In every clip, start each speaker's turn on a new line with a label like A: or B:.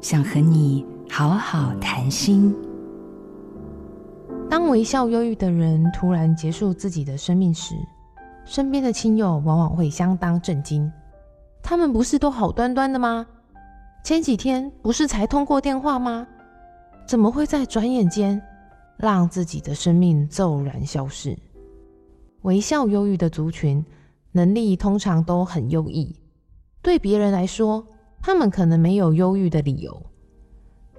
A: 想和你好好谈心。
B: 当微笑忧郁的人突然结束自己的生命时，身边的亲友往往会相当震惊。他们不是都好端端的吗？前几天不是才通过电话吗？怎么会在转眼间让自己的生命骤然消失？微笑忧郁的族群能力通常都很优异，对别人来说，他们可能没有忧郁的理由。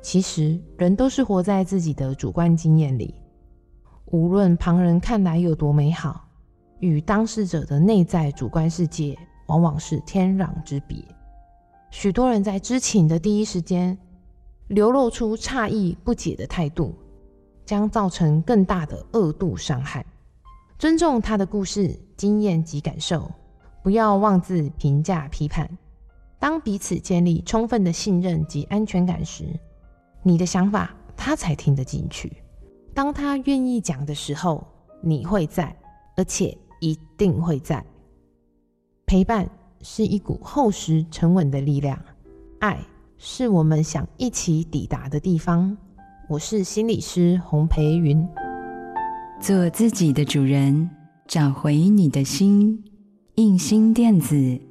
B: 其实，人都是活在自己的主观经验里，无论旁人看来有多美好，与当事者的内在主观世界往往是天壤之别。许多人在知情的第一时间流露出诧异、不解的态度，将造成更大的恶度伤害。尊重他的故事、经验及感受，不要妄自评价、批判。当彼此建立充分的信任及安全感时，你的想法他才听得进去。当他愿意讲的时候，你会在，而且一定会在。陪伴是一股厚实沉稳的力量，爱是我们想一起抵达的地方。我是心理师洪培云，
A: 做自己的主人，找回你的心。印心电子。